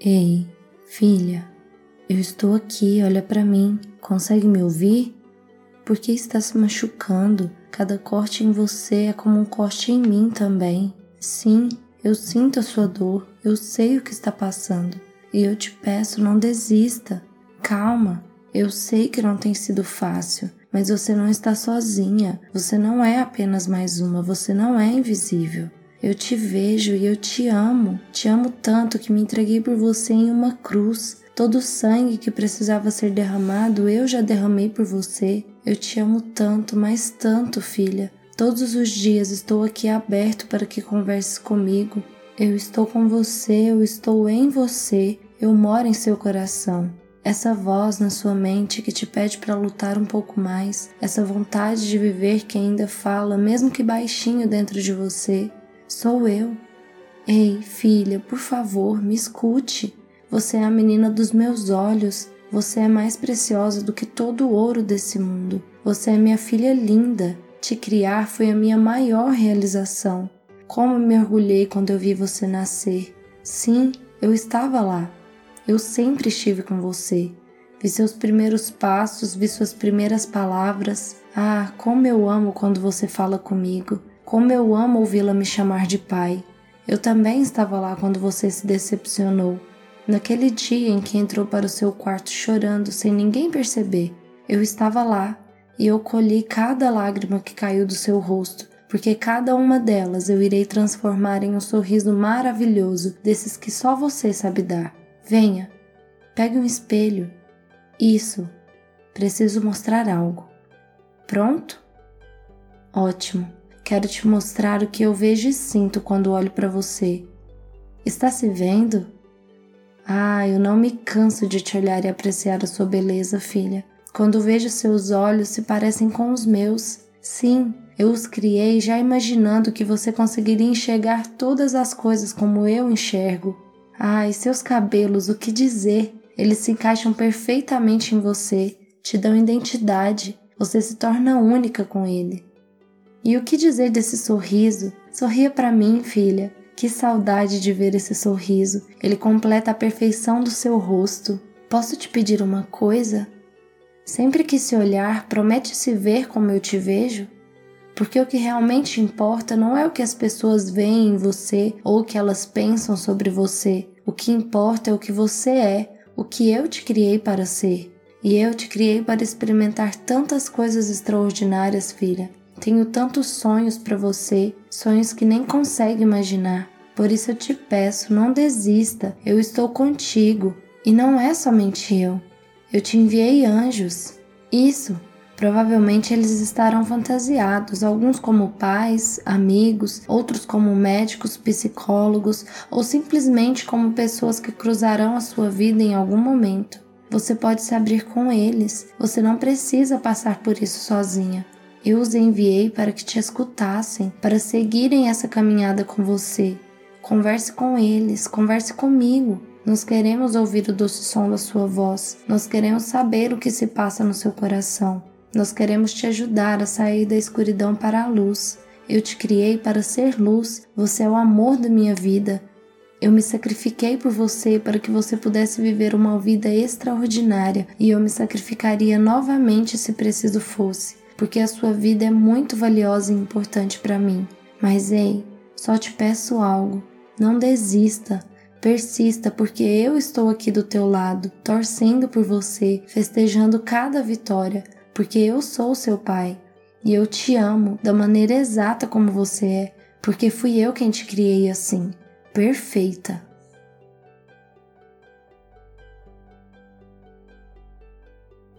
Ei, filha, eu estou aqui, olha para mim. Consegue me ouvir? Por que está se machucando? Cada corte em você é como um corte em mim também. Sim, eu sinto a sua dor, eu sei o que está passando. E eu te peço, não desista. Calma, eu sei que não tem sido fácil, mas você não está sozinha. Você não é apenas mais uma, você não é invisível. Eu te vejo e eu te amo. Te amo tanto que me entreguei por você em uma cruz. Todo o sangue que precisava ser derramado eu já derramei por você. Eu te amo tanto, mas tanto, filha. Todos os dias estou aqui aberto para que converses comigo. Eu estou com você, eu estou em você, eu moro em seu coração. Essa voz na sua mente que te pede para lutar um pouco mais, essa vontade de viver que ainda fala, mesmo que baixinho dentro de você, sou eu. Ei, filha, por favor, me escute. Você é a menina dos meus olhos. Você é mais preciosa do que todo o ouro desse mundo. Você é minha filha linda. Te criar foi a minha maior realização. Como me orgulhei quando eu vi você nascer. Sim, eu estava lá. Eu sempre estive com você. Vi seus primeiros passos, vi suas primeiras palavras. Ah, como eu amo quando você fala comigo. Como eu amo ouvi-la me chamar de pai. Eu também estava lá quando você se decepcionou. Naquele dia em que entrou para o seu quarto chorando sem ninguém perceber, eu estava lá e eu colhi cada lágrima que caiu do seu rosto, porque cada uma delas eu irei transformar em um sorriso maravilhoso desses que só você sabe dar. Venha, pegue um espelho. Isso, preciso mostrar algo. Pronto? Ótimo. Quero te mostrar o que eu vejo e sinto quando olho para você. Está se vendo? Ah, eu não me canso de te olhar e apreciar a sua beleza, filha. Quando vejo seus olhos se parecem com os meus. Sim, eu os criei já imaginando que você conseguiria enxergar todas as coisas como eu enxergo. Ai, seus cabelos, o que dizer? Eles se encaixam perfeitamente em você, te dão identidade, você se torna única com ele. E o que dizer desse sorriso? Sorria para mim, filha. Que saudade de ver esse sorriso. Ele completa a perfeição do seu rosto. Posso te pedir uma coisa? Sempre que se olhar, promete se ver como eu te vejo? Porque o que realmente importa não é o que as pessoas veem em você ou o que elas pensam sobre você. O que importa é o que você é, o que eu te criei para ser. E eu te criei para experimentar tantas coisas extraordinárias, filha. Tenho tantos sonhos para você, sonhos que nem consegue imaginar. Por isso eu te peço, não desista. Eu estou contigo. E não é somente eu. Eu te enviei anjos. Isso. Provavelmente eles estarão fantasiados, alguns como pais, amigos, outros como médicos, psicólogos ou simplesmente como pessoas que cruzarão a sua vida em algum momento. Você pode se abrir com eles, você não precisa passar por isso sozinha. Eu os enviei para que te escutassem, para seguirem essa caminhada com você. Converse com eles, converse comigo. Nós queremos ouvir o doce som da sua voz. Nós queremos saber o que se passa no seu coração. Nós queremos te ajudar a sair da escuridão para a luz. Eu te criei para ser luz. Você é o amor da minha vida. Eu me sacrifiquei por você para que você pudesse viver uma vida extraordinária e eu me sacrificaria novamente se preciso fosse, porque a sua vida é muito valiosa e importante para mim. Mas ei, só te peço algo: não desista. Persista, porque eu estou aqui do teu lado, torcendo por você, festejando cada vitória, porque eu sou seu pai e eu te amo da maneira exata como você é, porque fui eu quem te criei assim, perfeita.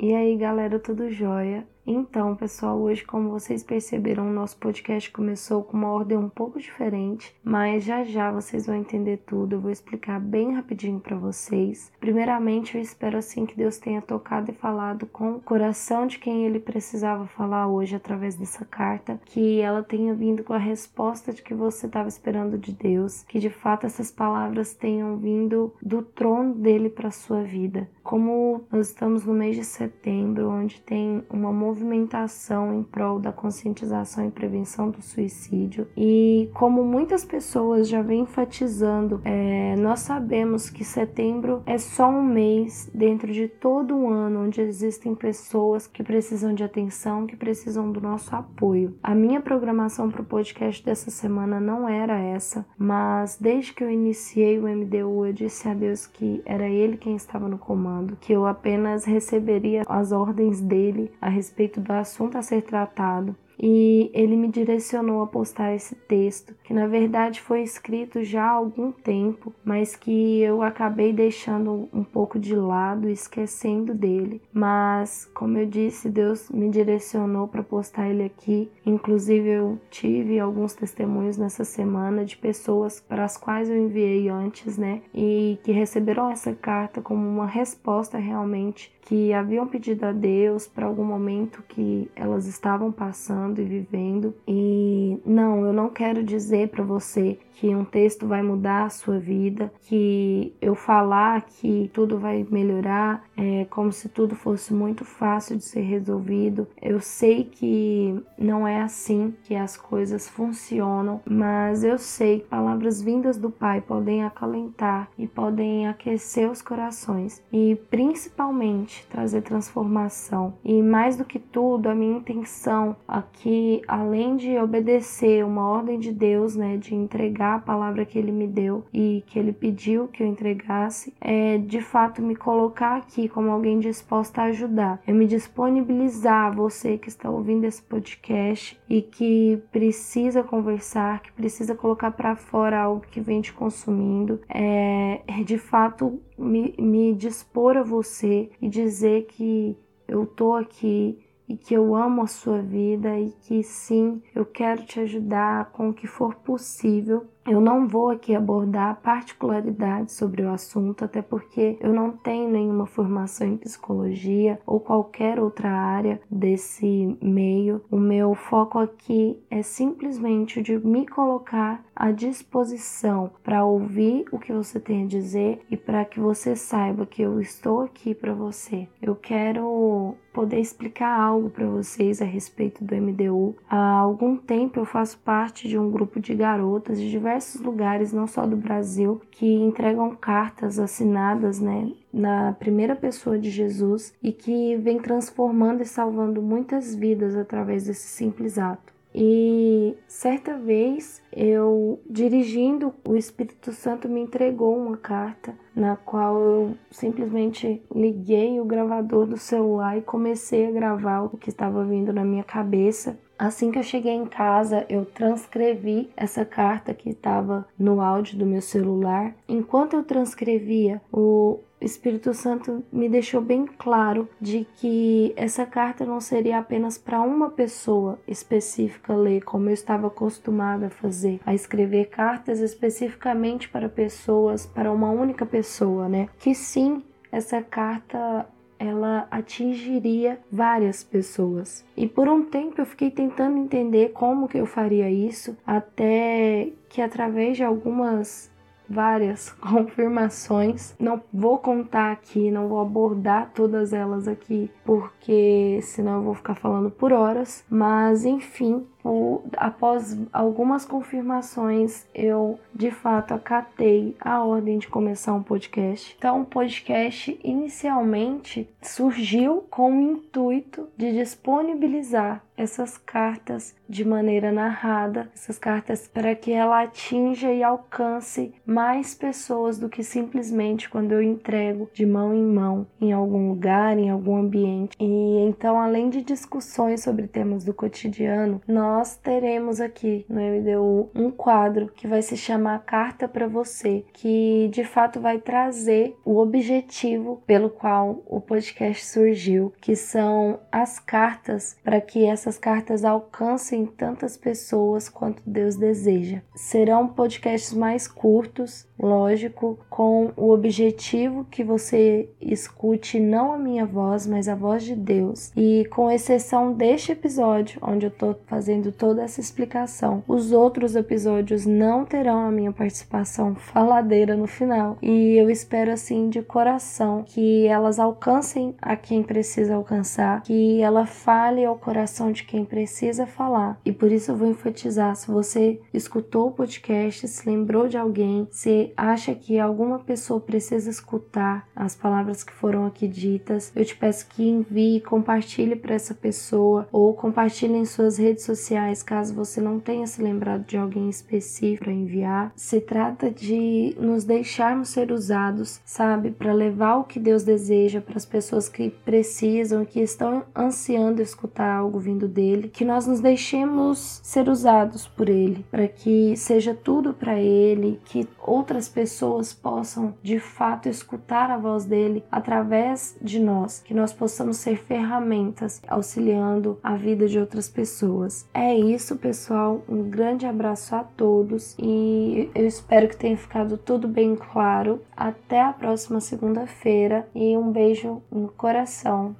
E aí, galera, tudo jóia? Então, pessoal, hoje, como vocês perceberam, o nosso podcast começou com uma ordem um pouco diferente, mas já já vocês vão entender tudo. Eu vou explicar bem rapidinho para vocês. Primeiramente, eu espero assim que Deus tenha tocado e falado com o coração de quem ele precisava falar hoje através dessa carta, que ela tenha vindo com a resposta de que você estava esperando de Deus, que de fato essas palavras tenham vindo do trono dele para sua vida. Como nós estamos no mês de setembro, onde tem uma movimentação em prol da conscientização e prevenção do suicídio, e como muitas pessoas já vêm enfatizando, é, nós sabemos que setembro é só um mês dentro de todo um ano onde existem pessoas que precisam de atenção, que precisam do nosso apoio. A minha programação para o podcast dessa semana não era essa, mas desde que eu iniciei o MDU, eu disse a Deus que era Ele quem estava no comando, que eu apenas receberia as ordens dele a respeito do assunto a ser tratado e ele me direcionou a postar esse texto, que na verdade foi escrito já há algum tempo, mas que eu acabei deixando um pouco de lado, esquecendo dele. Mas, como eu disse, Deus me direcionou para postar ele aqui. Inclusive, eu tive alguns testemunhos nessa semana de pessoas para as quais eu enviei antes, né? E que receberam essa carta como uma resposta realmente que haviam pedido a Deus para algum momento que elas estavam passando e vivendo. E não, eu não quero dizer para você que um texto vai mudar a sua vida, que eu falar que tudo vai melhorar, é como se tudo fosse muito fácil de ser resolvido. Eu sei que não é assim que as coisas funcionam, mas eu sei que palavras vindas do Pai podem acalentar e podem aquecer os corações e principalmente trazer transformação. E mais do que tudo, a minha intenção aqui, além de obedecer uma ordem de Deus, né, de entregar a palavra que ele me deu e que ele pediu que eu entregasse, é de fato me colocar aqui como alguém disposta a ajudar. É me disponibilizar a você que está ouvindo esse podcast e que precisa conversar, que precisa colocar para fora algo que vem te consumindo. É de fato me, me dispor a você e dizer que eu tô aqui e que eu amo a sua vida e que sim, eu quero te ajudar com o que for possível eu não vou aqui abordar particularidades sobre o assunto, até porque eu não tenho nenhuma formação em psicologia ou qualquer outra área desse meio. O meu foco aqui é simplesmente de me colocar à disposição para ouvir o que você tem a dizer e para que você saiba que eu estou aqui para você. Eu quero poder explicar algo para vocês a respeito do MDU. Há algum tempo eu faço parte de um grupo de garotas de diversos lugares, não só do Brasil, que entregam cartas assinadas, né, na primeira pessoa de Jesus e que vem transformando e salvando muitas vidas através desse simples ato. E certa vez eu dirigindo, o Espírito Santo me entregou uma carta na qual eu simplesmente liguei o gravador do celular e comecei a gravar o que estava vindo na minha cabeça. Assim que eu cheguei em casa, eu transcrevi essa carta que estava no áudio do meu celular. Enquanto eu transcrevia, o Espírito Santo me deixou bem claro de que essa carta não seria apenas para uma pessoa específica ler, como eu estava acostumada a fazer, a escrever cartas especificamente para pessoas, para uma única pessoa, né? Que sim, essa carta ela atingiria várias pessoas. E por um tempo eu fiquei tentando entender como que eu faria isso, até que através de algumas várias confirmações. Não vou contar aqui, não vou abordar todas elas aqui, porque senão eu vou ficar falando por horas, mas enfim, após algumas confirmações, eu de fato acatei a ordem de começar um podcast. Então, o podcast inicialmente surgiu com o intuito de disponibilizar essas cartas de maneira narrada, essas cartas para que ela atinja e alcance mais pessoas do que simplesmente quando eu entrego de mão em mão em algum lugar, em algum ambiente. E então, além de discussões sobre temas do cotidiano, nós nós teremos aqui no MDU um quadro que vai se chamar Carta para Você, que de fato vai trazer o objetivo pelo qual o podcast surgiu, que são as cartas para que essas cartas alcancem tantas pessoas quanto Deus deseja. Serão podcasts mais curtos, lógico, com o objetivo que você escute não a minha voz, mas a voz de Deus. E com exceção deste episódio, onde eu estou fazendo toda essa explicação. Os outros episódios não terão a minha participação faladeira no final. E eu espero assim de coração que elas alcancem a quem precisa alcançar, que ela fale ao coração de quem precisa falar. E por isso eu vou enfatizar, se você escutou o podcast, se lembrou de alguém, se acha que alguma pessoa precisa escutar as palavras que foram aqui ditas, eu te peço que envie, compartilhe para essa pessoa ou compartilhe em suas redes sociais, caso você não tenha se lembrado de alguém específico para enviar. Se trata de nos deixarmos ser usados, sabe, para levar o que Deus deseja para as pessoas que precisam, que estão ansiando escutar algo vindo dele, que nós nos deixemos ser usados por ele, para que seja tudo para ele, que outras pessoas possam de fato escutar a voz dele através de nós, que nós possamos ser ferramentas auxiliando a vida de outras pessoas. É isso, pessoal. Um grande abraço a todos e eu espero que tenha ficado tudo bem claro. Até a próxima segunda-feira e um beijo no coração.